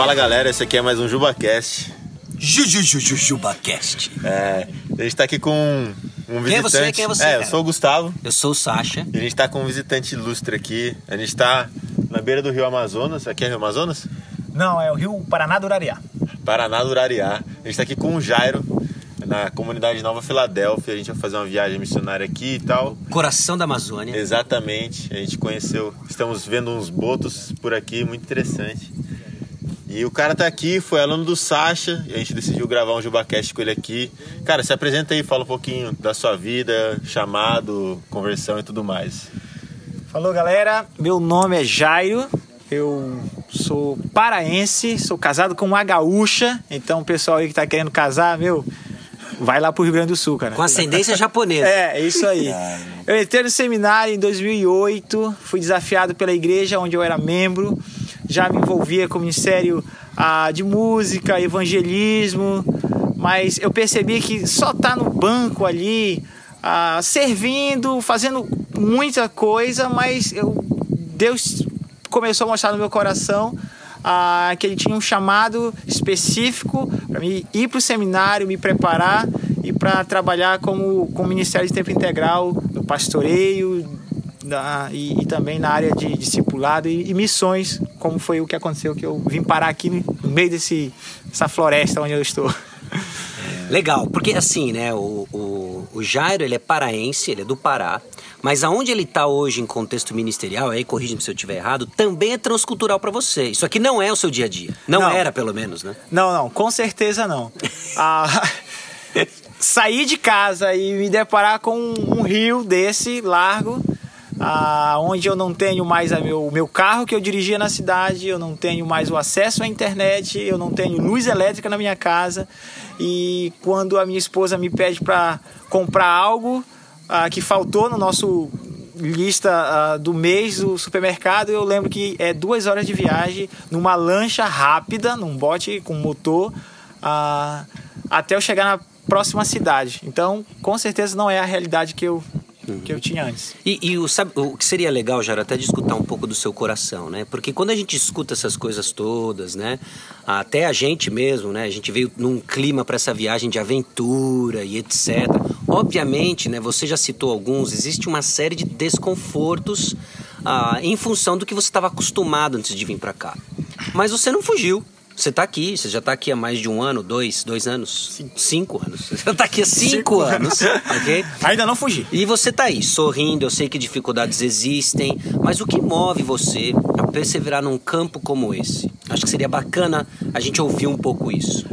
Fala galera, esse aqui é mais um JubaCast. JujujujujubaCast. É, a gente tá aqui com um visitante. Quem é você? Quem é você, É, eu cara? sou o Gustavo. Eu sou o Sasha. E a gente tá com um visitante ilustre aqui. A gente tá na beira do Rio Amazonas. Aqui é Rio Amazonas? Não, é o Rio Paraná do Urariá. Paraná do Urariá. A gente tá aqui com o Jairo, na comunidade Nova Filadélfia. A gente vai fazer uma viagem missionária aqui e tal. Coração da Amazônia. Exatamente. A gente conheceu, estamos vendo uns botos por aqui, muito interessante. E o cara tá aqui, foi aluno do Sasha, e a gente decidiu gravar um JubaCast com ele aqui. Cara, se apresenta aí, fala um pouquinho da sua vida, chamado, conversão e tudo mais. Falou, galera. Meu nome é Jairo. Eu sou paraense, sou casado com uma gaúcha. Então, o pessoal aí que tá querendo casar, meu, vai lá pro Rio Grande do Sul, cara. Com ascendência japonesa. É, é isso aí. Eu entrei no seminário em 2008, fui desafiado pela igreja onde eu era membro, já me envolvia com o ministério ah, de música, evangelismo, mas eu percebi que só tá no banco ali, ah, servindo, fazendo muita coisa, mas eu, Deus começou a mostrar no meu coração ah, que ele tinha um chamado específico para mim ir para o seminário, me preparar e para trabalhar como, como ministério de tempo integral no pastoreio e, e também na área de discipulado e, e missões, como foi o que aconteceu que eu vim parar aqui no, meio desse essa floresta onde eu estou. Legal, porque assim, né, o, o, o Jairo, ele é paraense, ele é do Pará, mas aonde ele tá hoje em contexto ministerial, aí corrija-me se eu estiver errado, também é transcultural para você. Isso aqui não é o seu dia a dia. Não, Não. era, pelo menos, né? Não, não, com certeza não. Ah, sair de casa e me deparar com um rio desse largo, ah, onde eu não tenho mais meu, o meu carro que eu dirigia na cidade, eu não tenho mais o acesso à internet, eu não tenho luz elétrica na minha casa. E quando a minha esposa me pede para comprar algo ah, que faltou no nosso lista ah, do mês do supermercado, eu lembro que é duas horas de viagem numa lancha rápida, num bote com motor, ah, até eu chegar na próxima cidade. Então, com certeza não é a realidade que eu, que eu tinha antes. E, e o, sabe, o que seria legal, Jairo, até de escutar um pouco do seu coração, né? Porque quando a gente escuta essas coisas todas, né? Até a gente mesmo, né? A gente veio num clima para essa viagem de aventura e etc. Obviamente, né? Você já citou alguns, existe uma série de desconfortos ah, em função do que você estava acostumado antes de vir para cá. Mas você não fugiu. Você tá aqui, você já tá aqui há mais de um ano, dois, dois anos? Cinco, anos. Você já tá aqui há cinco, Cinco anos, ok? Ainda não fugi. E você tá aí, sorrindo, eu sei que dificuldades existem, mas o que move você a perseverar num campo como esse? Acho que seria bacana a gente ouvir um pouco isso.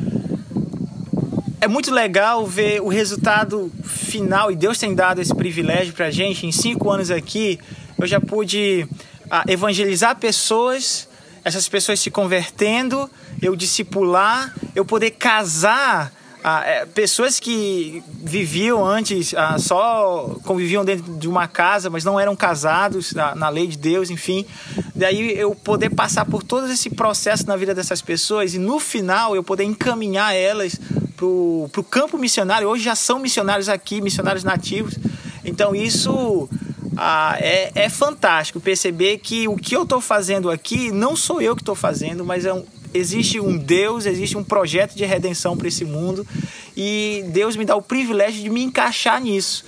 É muito legal ver o resultado final, e Deus tem dado esse privilégio pra gente. Em cinco anos aqui, eu já pude ah, evangelizar pessoas, essas pessoas se convertendo, eu discipular, eu poder casar ah, é, pessoas que viviam antes, ah, só conviviam dentro de uma casa, mas não eram casados na, na lei de Deus, enfim. Daí eu poder passar por todo esse processo na vida dessas pessoas e no final eu poder encaminhar elas pro, pro campo missionário. Hoje já são missionários aqui, missionários nativos. Então isso ah, é, é fantástico perceber que o que eu estou fazendo aqui não sou eu que estou fazendo, mas é um, existe um Deus, existe um projeto de redenção para esse mundo e Deus me dá o privilégio de me encaixar nisso.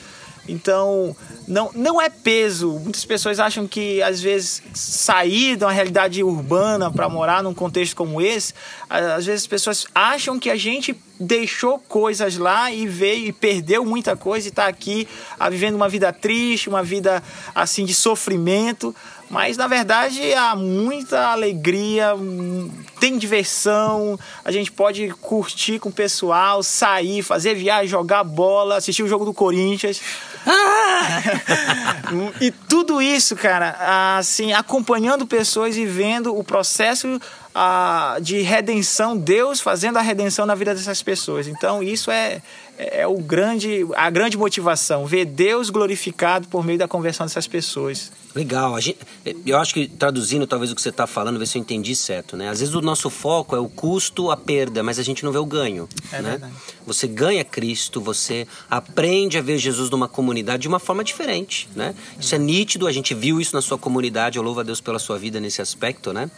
Então, não, não é peso. Muitas pessoas acham que, às vezes, sair de uma realidade urbana para morar num contexto como esse, às vezes as pessoas acham que a gente deixou coisas lá e veio e perdeu muita coisa e está aqui ah, vivendo uma vida triste, uma vida assim de sofrimento. Mas na verdade há muita alegria, hum, tem diversão, a gente pode curtir com o pessoal, sair, fazer viagem, jogar bola, assistir o jogo do Corinthians. e tudo isso, cara, assim, acompanhando pessoas e vendo o processo ah, de redenção, Deus fazendo a redenção na vida dessas pessoas. Então, isso é, é o grande, a grande motivação, ver Deus glorificado por meio da conversão dessas pessoas. Legal. A gente, eu acho que traduzindo talvez o que você está falando, ver se eu entendi certo, né? Às vezes o nosso foco é o custo, a perda, mas a gente não vê o ganho. É né? verdade. Você ganha Cristo, você aprende a ver Jesus numa comunidade de uma forma diferente, né? Isso é nítido, a gente viu isso na sua comunidade, eu louvo a Deus pela sua vida nesse aspecto, né?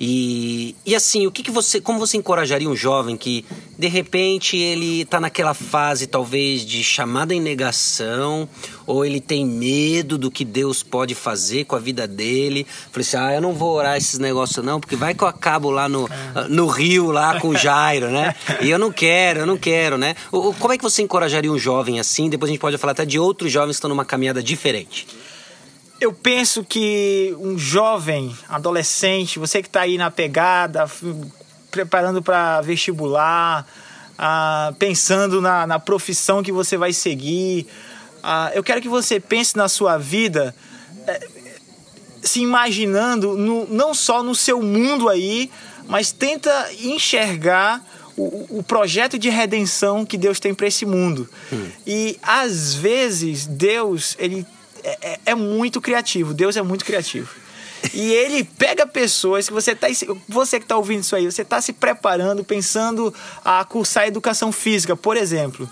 E, e assim, o que, que você, como você encorajaria um jovem que de repente ele está naquela fase talvez de chamada em negação, ou ele tem medo do que Deus pode fazer com a vida dele? Falei assim: ah, eu não vou orar esses negócios não, porque vai que eu acabo lá no, é. no Rio, lá com o Jairo, né? E eu não quero, eu não quero, né? Como é que você encorajaria um jovem assim? Depois a gente pode falar até de outros jovens que estão numa caminhada diferente. Eu penso que um jovem, adolescente, você que está aí na pegada, preparando para vestibular, ah, pensando na, na profissão que você vai seguir, ah, eu quero que você pense na sua vida eh, se imaginando no, não só no seu mundo aí, mas tenta enxergar o, o projeto de redenção que Deus tem para esse mundo. Hum. E às vezes Deus ele é, é, é muito criativo. Deus é muito criativo. E ele pega pessoas que você tá, você que está ouvindo isso aí, você está se preparando, pensando a cursar educação física, por exemplo.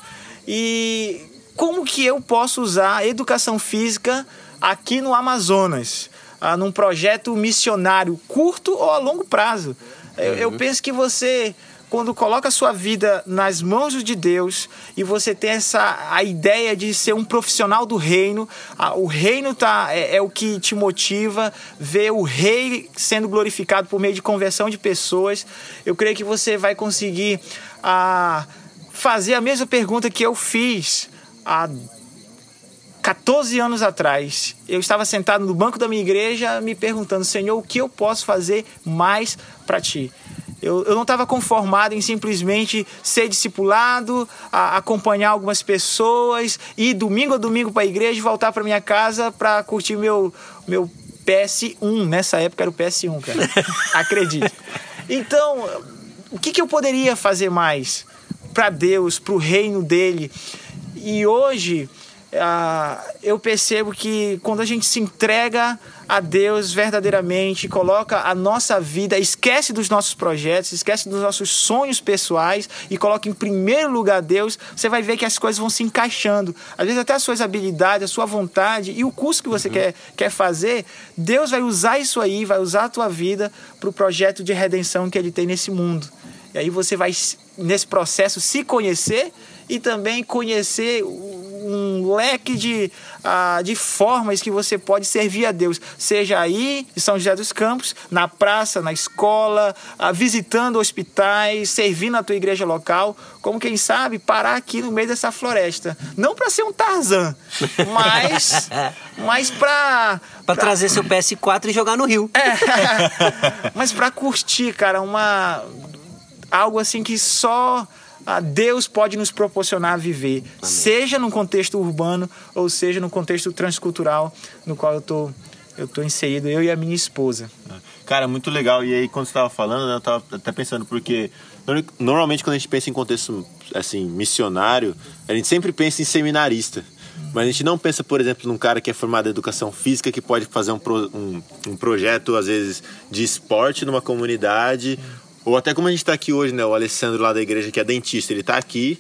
E como que eu posso usar educação física aqui no Amazonas, ah, num projeto missionário curto ou a longo prazo? Eu, eu uhum. penso que você quando coloca a sua vida nas mãos de Deus e você tem essa a ideia de ser um profissional do reino, a, o reino tá, é, é, o que te motiva, ver o rei sendo glorificado por meio de conversão de pessoas. Eu creio que você vai conseguir a, fazer a mesma pergunta que eu fiz há 14 anos atrás, eu estava sentado no banco da minha igreja me perguntando, Senhor, o que eu posso fazer mais para ti? Eu, eu não estava conformado em simplesmente ser discipulado, a, acompanhar algumas pessoas, ir domingo a domingo para a igreja e voltar para minha casa para curtir meu, meu PS1. Nessa época era o PS1, cara. Acredite. Então, o que, que eu poderia fazer mais para Deus, para o reino dele? E hoje ah, eu percebo que quando a gente se entrega a Deus verdadeiramente, coloca a nossa vida, esquece dos nossos projetos, esquece dos nossos sonhos pessoais e coloca em primeiro lugar Deus, você vai ver que as coisas vão se encaixando. Às vezes até as suas habilidades, a sua vontade e o curso que você uhum. quer, quer fazer, Deus vai usar isso aí, vai usar a tua vida para o projeto de redenção que Ele tem nesse mundo. E aí você vai, nesse processo, se conhecer e também conhecer um leque de, uh, de formas que você pode servir a Deus, seja aí em São José dos Campos, na praça, na escola, uh, visitando hospitais, servindo a tua igreja local, como quem sabe parar aqui no meio dessa floresta, não para ser um Tarzan, mas mas para para trazer seu PS4 e jogar no rio. É, mas para curtir, cara, uma algo assim que só Deus pode nos proporcionar viver, Amém. seja no contexto urbano ou seja no contexto transcultural no qual eu tô eu tô inserido, eu e a minha esposa. Cara, muito legal. E aí, quando você estava falando, né, eu estava até pensando, porque normalmente quando a gente pensa em contexto assim missionário, a gente sempre pensa em seminarista. Mas a gente não pensa, por exemplo, num cara que é formado em educação física, que pode fazer um, pro, um, um projeto, às vezes, de esporte numa comunidade, ou até como a gente está aqui hoje, né? O Alessandro lá da igreja, que é dentista, ele está aqui,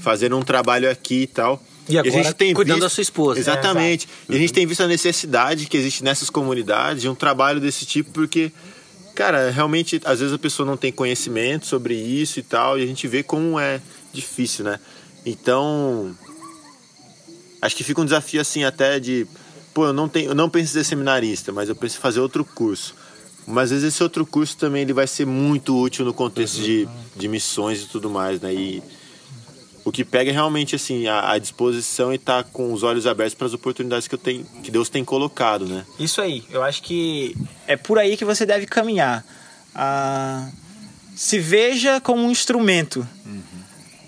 fazendo um trabalho aqui e tal. E agora e a gente tem cuidando visto... da sua esposa. Exatamente. É, e a gente tem visto a necessidade que existe nessas comunidades de um trabalho desse tipo, porque, cara, realmente, às vezes a pessoa não tem conhecimento sobre isso e tal, e a gente vê como é difícil, né? Então, acho que fica um desafio assim até de, pô, eu não tenho, eu não penso em ser seminarista, mas eu penso em fazer outro curso. Mas às vezes esse outro curso também ele vai ser muito útil no contexto de, de missões e tudo mais, né? E o que pega é realmente assim a, a disposição e estar tá com os olhos abertos para as oportunidades que eu tenho, que Deus tem colocado, né? Isso aí. Eu acho que é por aí que você deve caminhar. Ah, se veja como um instrumento. Uhum.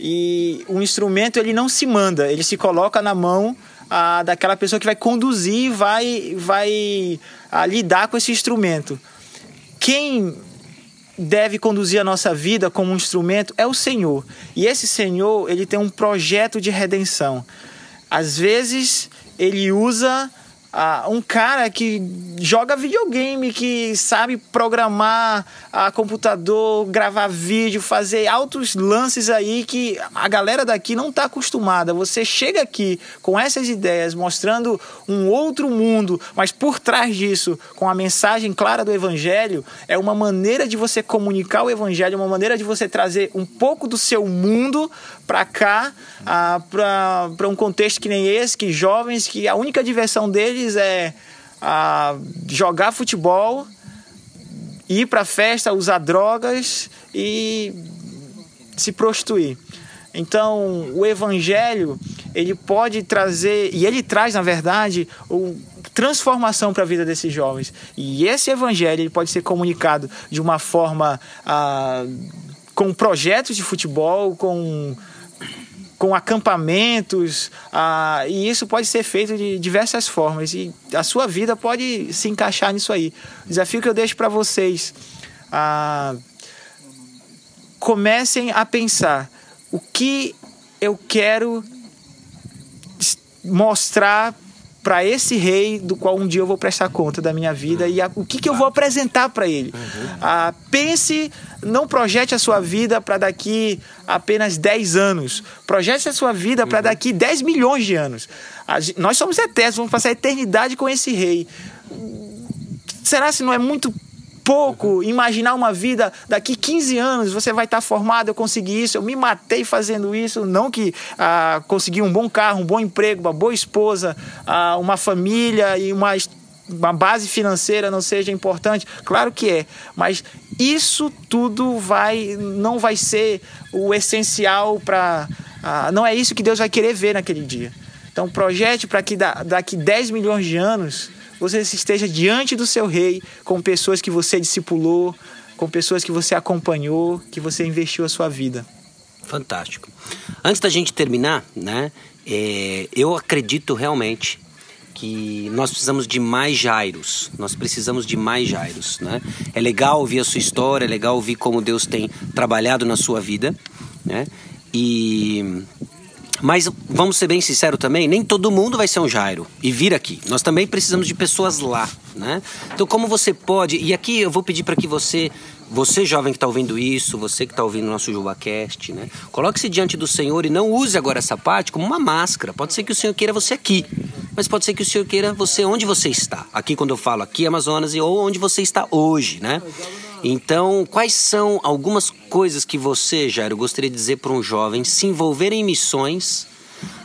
E o instrumento ele não se manda, ele se coloca na mão ah, daquela pessoa que vai conduzir, vai vai ah, lidar com esse instrumento quem deve conduzir a nossa vida como um instrumento é o Senhor. E esse Senhor, ele tem um projeto de redenção. Às vezes, ele usa uh, um cara que joga videogame, que sabe programar a computador, gravar vídeo, fazer altos lances aí que a galera daqui não está acostumada. Você chega aqui com essas ideias, mostrando um outro mundo, mas por trás disso, com a mensagem clara do Evangelho, é uma maneira de você comunicar o Evangelho, uma maneira de você trazer um pouco do seu mundo para cá, ah, para um contexto que nem esse, que jovens, que a única diversão deles é ah, jogar futebol, ir para festa, usar drogas e se prostituir. Então, o evangelho, ele pode trazer, e ele traz, na verdade, um, transformação para a vida desses jovens. E esse evangelho ele pode ser comunicado de uma forma ah, com projetos de futebol, com com acampamentos, ah, e isso pode ser feito de diversas formas, e a sua vida pode se encaixar nisso aí. O desafio que eu deixo para vocês, ah, comecem a pensar o que eu quero mostrar para esse rei do qual um dia eu vou prestar conta da minha vida e a, o que, que eu vou apresentar para ele. Uhum. Ah, pense, não projete a sua vida para daqui apenas 10 anos. Projete a sua vida para uhum. daqui 10 milhões de anos. A, nós somos eternos, vamos passar a eternidade com esse rei. Será se não é muito pouco imaginar uma vida daqui 15 anos você vai estar formado, eu consegui isso, eu me matei fazendo isso, não que ah, consegui um bom carro, um bom emprego, uma boa esposa, ah, uma família e uma uma base financeira não seja importante, claro que é, mas isso tudo vai não vai ser o essencial para ah, não é isso que Deus vai querer ver naquele dia. Então projete para que daqui 10 milhões de anos você esteja diante do seu rei com pessoas que você discipulou, com pessoas que você acompanhou, que você investiu a sua vida. Fantástico. Antes da gente terminar, né, é, eu acredito realmente que nós precisamos de mais Jairos. Nós precisamos de mais Jairos, né? É legal ouvir a sua história, é legal ouvir como Deus tem trabalhado na sua vida, né? E mas vamos ser bem sinceros também, nem todo mundo vai ser um Jairo e vir aqui. Nós também precisamos de pessoas lá, né? Então como você pode, e aqui eu vou pedir para que você, você jovem que está ouvindo isso, você que está ouvindo o nosso JubaCast, né? Coloque-se diante do Senhor e não use agora essa parte como uma máscara. Pode ser que o Senhor queira você aqui, mas pode ser que o Senhor queira você onde você está. Aqui quando eu falo aqui Amazonas ou onde você está hoje, né? Então, quais são algumas coisas que você, Jairo, gostaria de dizer para um jovem se envolver em missões,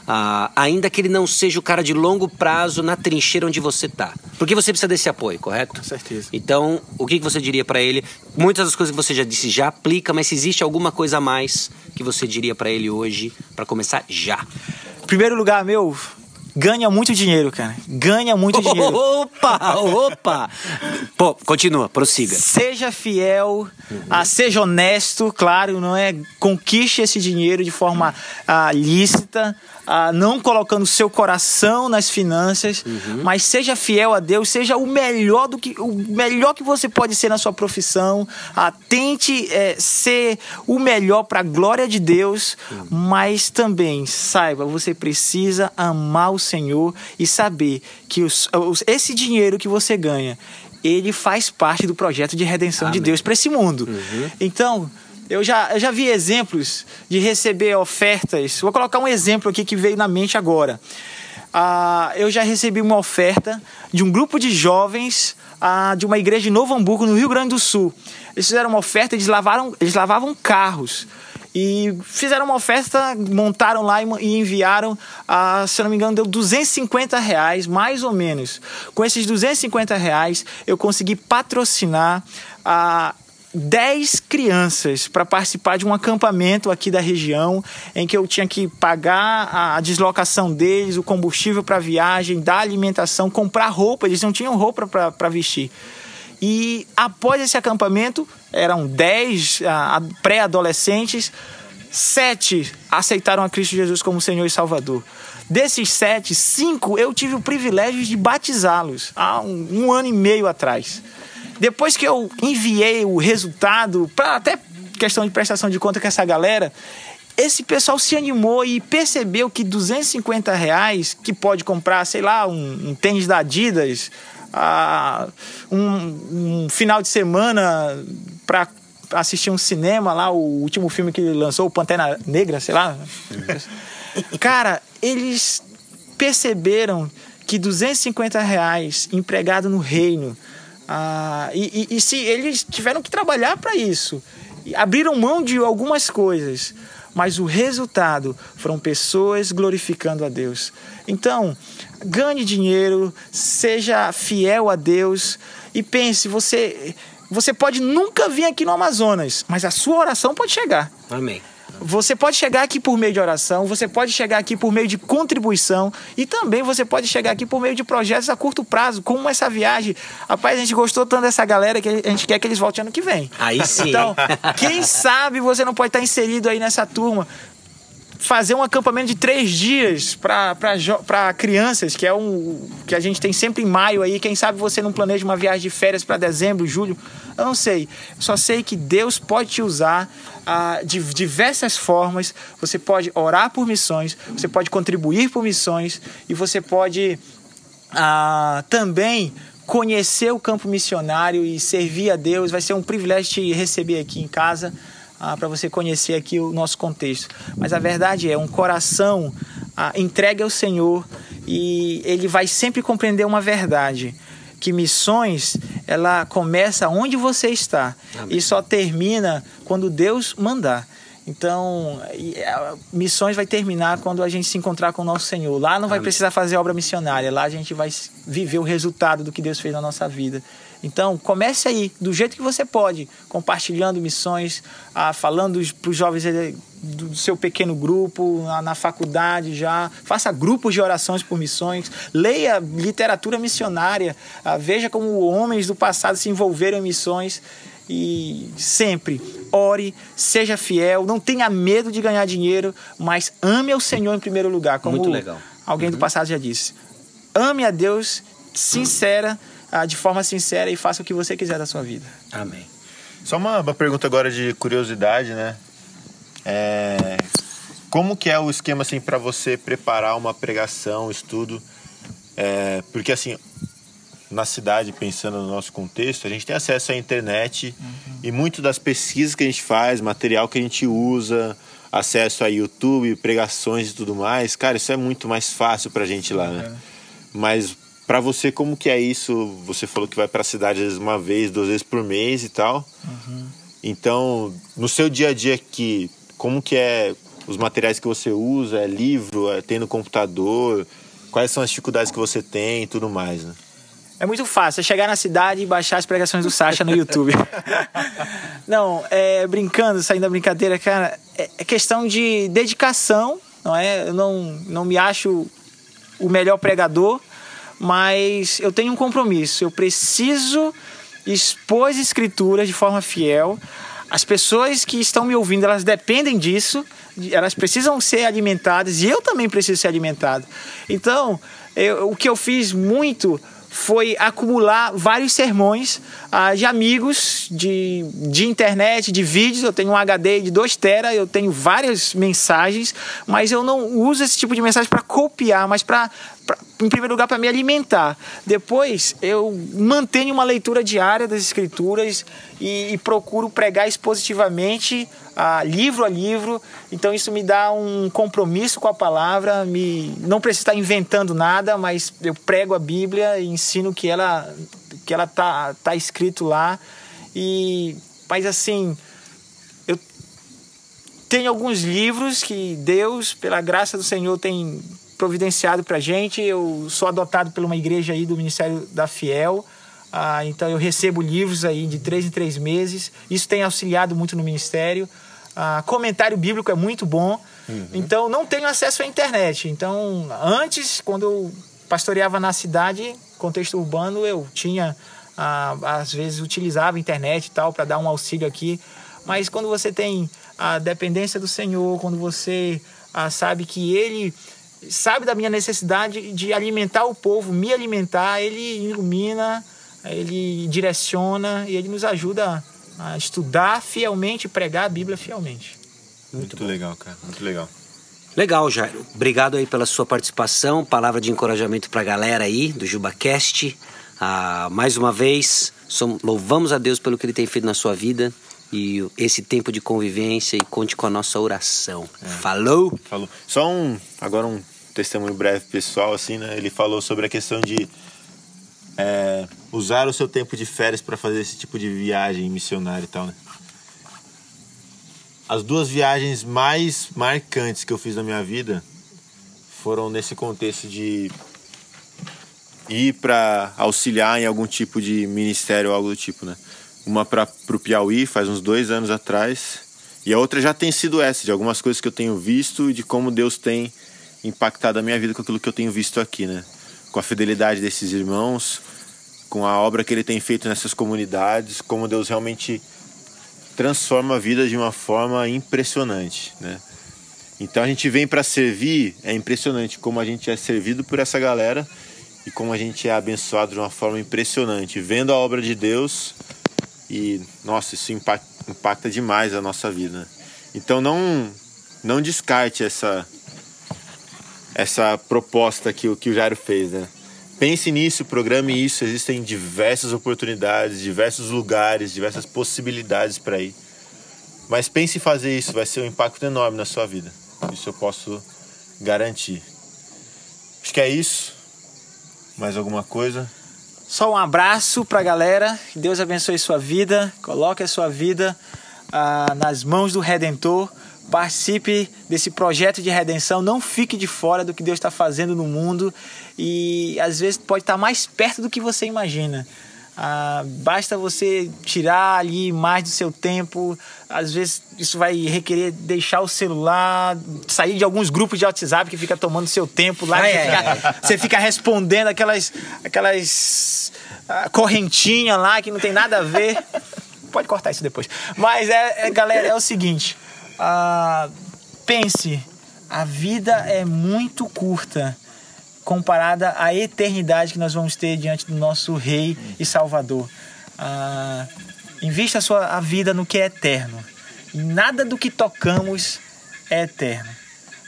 ah, ainda que ele não seja o cara de longo prazo na trincheira onde você está? Porque você precisa desse apoio, correto? Com certeza. Então, o que você diria para ele? Muitas das coisas que você já disse já aplica, mas se existe alguma coisa a mais que você diria para ele hoje para começar já? Em primeiro lugar, meu, ganha muito dinheiro, cara. Ganha muito dinheiro. Opa, opa. Pô, continua, prossiga. Seja fiel, uhum. ah, seja honesto, claro, não é? Conquiste esse dinheiro de forma ah, lícita, ah, não colocando seu coração nas finanças, uhum. mas seja fiel a Deus, seja o melhor do que o melhor que você pode ser na sua profissão. Ah, tente é, ser o melhor para a glória de Deus, uhum. mas também saiba, você precisa amar o Senhor e saber que os, os, esse dinheiro que você ganha, ele faz parte do projeto de redenção Amém. de Deus para esse mundo. Uhum. Então, eu já, eu já vi exemplos de receber ofertas. Vou colocar um exemplo aqui que veio na mente agora. Ah, eu já recebi uma oferta de um grupo de jovens ah, de uma igreja de Novo Hamburgo, no Rio Grande do Sul. Eles fizeram uma oferta, eles, lavaram, eles lavavam carros. E fizeram uma oferta, montaram lá e enviaram, ah, se eu não me engano, deu 250 reais, mais ou menos. Com esses 250 reais, eu consegui patrocinar a 10 crianças para participar de um acampamento aqui da região, em que eu tinha que pagar a deslocação deles, o combustível para a viagem, dar alimentação, comprar roupa, eles não tinham roupa para vestir. E após esse acampamento, eram 10 uh, pré-adolescentes, sete aceitaram a Cristo Jesus como Senhor e Salvador. Desses sete, cinco eu tive o privilégio de batizá-los há um, um ano e meio atrás. Depois que eu enviei o resultado, para até questão de prestação de conta com essa galera, esse pessoal se animou e percebeu que 250 reais, que pode comprar, sei lá, um, um tênis da Adidas, uh, um, um final de semana para assistir um cinema lá, o último filme que ele lançou, o Pantera Negra, sei lá. Cara, eles perceberam que 250 reais empregado no reino, ah, e, e, e se eles tiveram que trabalhar para isso, abriram mão de algumas coisas, mas o resultado foram pessoas glorificando a Deus. Então, ganhe dinheiro, seja fiel a Deus e pense, você você pode nunca vir aqui no Amazonas, mas a sua oração pode chegar. Amém. Você pode chegar aqui por meio de oração, você pode chegar aqui por meio de contribuição e também você pode chegar aqui por meio de projetos a curto prazo, como essa viagem. Rapaz, a gente gostou tanto dessa galera que a gente quer que eles voltem ano que vem. Aí sim. Então, quem sabe você não pode estar inserido aí nessa turma fazer um acampamento de três dias para crianças, que é um que a gente tem sempre em maio aí. Quem sabe você não planeja uma viagem de férias para dezembro, julho. Eu não sei. Eu só sei que Deus pode te usar ah, de diversas formas. Você pode orar por missões, você pode contribuir por missões e você pode ah, também conhecer o campo missionário e servir a Deus. Vai ser um privilégio te receber aqui em casa ah, para você conhecer aqui o nosso contexto. Mas a verdade é, um coração ah, entregue ao Senhor e ele vai sempre compreender uma verdade que missões ela começa onde você está Amém. e só termina quando Deus mandar. Então, missões vai terminar quando a gente se encontrar com o nosso Senhor. Lá não vai Amém. precisar fazer obra missionária, lá a gente vai viver o resultado do que Deus fez na nossa vida. Então, comece aí, do jeito que você pode, compartilhando missões, ah, falando para os jovens do seu pequeno grupo, na, na, faculdade já. Faça grupos de orações por missões. Leia literatura missionária. Ah, veja como homens do passado se envolveram em missões. E sempre ore, seja fiel, não tenha medo de ganhar dinheiro, mas ame ao Senhor em primeiro lugar. Como Muito legal. alguém uhum. do passado já disse. Ame a Deus sincera. Uhum de forma sincera e faça o que você quiser da sua vida. Amém. Só uma, uma pergunta agora de curiosidade, né? É, como que é o esquema assim para você preparar uma pregação, estudo? É, porque assim, na cidade, pensando no nosso contexto, a gente tem acesso à internet uhum. e muito das pesquisas que a gente faz, material que a gente usa, acesso a YouTube, pregações e tudo mais, cara, isso é muito mais fácil pra gente lá, né? Mas para você, como que é isso? Você falou que vai para a cidade às vezes uma vez, duas vezes por mês e tal. Uhum. Então, no seu dia a dia aqui, como que é os materiais que você usa? É livro? É, tem no computador? Quais são as dificuldades que você tem e tudo mais, né? É muito fácil, é chegar na cidade e baixar as pregações do Sasha no YouTube. não, é, brincando, saindo da brincadeira, cara, é, é questão de dedicação, não é? Eu não, não me acho o melhor pregador, mas eu tenho um compromisso. Eu preciso expor as escrituras de forma fiel. As pessoas que estão me ouvindo, elas dependem disso, elas precisam ser alimentadas e eu também preciso ser alimentado. Então, eu, o que eu fiz muito foi acumular vários sermões ah, de amigos, de, de internet, de vídeos. Eu tenho um HD de 2 tera, eu tenho várias mensagens, mas eu não uso esse tipo de mensagem para copiar, mas para pra, em primeiro lugar, para me alimentar. Depois, eu mantenho uma leitura diária das escrituras e, e procuro pregar expositivamente, a, livro a livro. Então, isso me dá um compromisso com a palavra. Me, não preciso estar inventando nada, mas eu prego a Bíblia e ensino que ela que ela tá, tá escrito lá. E, mas assim, eu tenho alguns livros que Deus, pela graça do Senhor, tem providenciado para gente. Eu sou adotado por uma igreja aí do Ministério da Fiel. Ah, então eu recebo livros aí de três em três meses. Isso tem auxiliado muito no ministério. Ah, comentário bíblico é muito bom. Uhum. Então não tenho acesso à internet. Então antes, quando eu pastoreava na cidade, contexto urbano, eu tinha ah, às vezes utilizava a internet e tal para dar um auxílio aqui. Mas quando você tem a dependência do Senhor, quando você ah, sabe que Ele sabe da minha necessidade de alimentar o povo, me alimentar, ele ilumina, ele direciona e ele nos ajuda a estudar fielmente, pregar a Bíblia fielmente. Muito, muito legal, cara. Muito legal. Legal, Jairo. Obrigado aí pela sua participação. Palavra de encorajamento para a galera aí do JubaCast. Ah, mais uma vez, somos, louvamos a Deus pelo que Ele tem feito na sua vida e esse tempo de convivência e conte com a nossa oração. É. Falou? Falou. Só um, agora um testemunho breve pessoal, assim, né? Ele falou sobre a questão de é, usar o seu tempo de férias para fazer esse tipo de viagem missionária e tal, né? As duas viagens mais marcantes que eu fiz na minha vida foram nesse contexto de ir para auxiliar em algum tipo de ministério ou algo do tipo, né? Uma para o Piauí, faz uns dois anos atrás, e a outra já tem sido essa, de algumas coisas que eu tenho visto e de como Deus tem impactado a minha vida com aquilo que eu tenho visto aqui, né? Com a fidelidade desses irmãos, com a obra que ele tem feito nessas comunidades, como Deus realmente transforma a vida de uma forma impressionante, né? Então a gente vem para servir, é impressionante como a gente é servido por essa galera e como a gente é abençoado de uma forma impressionante, vendo a obra de Deus e nossa, isso impacta, impacta demais a nossa vida. Então não não descarte essa essa proposta que, que o Jairo fez, né? Pense nisso, programe isso. Existem diversas oportunidades, diversos lugares, diversas possibilidades para ir. Mas pense em fazer isso, vai ser um impacto enorme na sua vida. Isso eu posso garantir. Acho que é isso. Mais alguma coisa? Só um abraço para a galera. Deus abençoe sua vida. Coloque a sua vida ah, nas mãos do Redentor participe desse projeto de redenção, não fique de fora do que Deus está fazendo no mundo e às vezes pode estar mais perto do que você imagina. Ah, basta você tirar ali mais do seu tempo. Às vezes isso vai requerer deixar o celular, sair de alguns grupos de WhatsApp que fica tomando seu tempo lá. você, fica, você, fica, respondendo aquelas, aquelas ah, correntinhas lá que não tem nada a ver. Pode cortar isso depois. Mas é, é galera, é o seguinte. Ah, pense, a vida é muito curta comparada à eternidade que nós vamos ter diante do nosso Rei e Salvador. Ah, invista a sua a vida no que é eterno. Nada do que tocamos é eterno,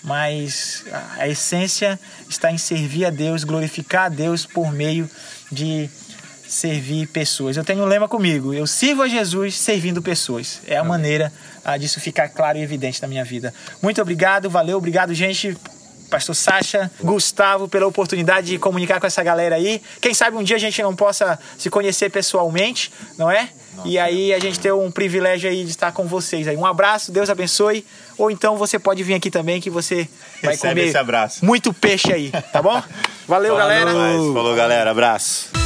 mas a essência está em servir a Deus, glorificar a Deus por meio de servir pessoas. Eu tenho um lema comigo: eu sirvo a Jesus servindo pessoas. É a Amém. maneira ah, disso ficar claro e evidente na minha vida. Muito obrigado, valeu, obrigado, gente. Pastor Sacha, Gustavo, pela oportunidade de comunicar com essa galera aí. Quem sabe um dia a gente não possa se conhecer pessoalmente, não é? Nossa, e aí a gente ter um privilégio aí de estar com vocês aí. Um abraço, Deus abençoe. Ou então você pode vir aqui também que você vai Recebe comer esse abraço. muito peixe aí, tá bom? Valeu, galera. Falou, galera. Abraço.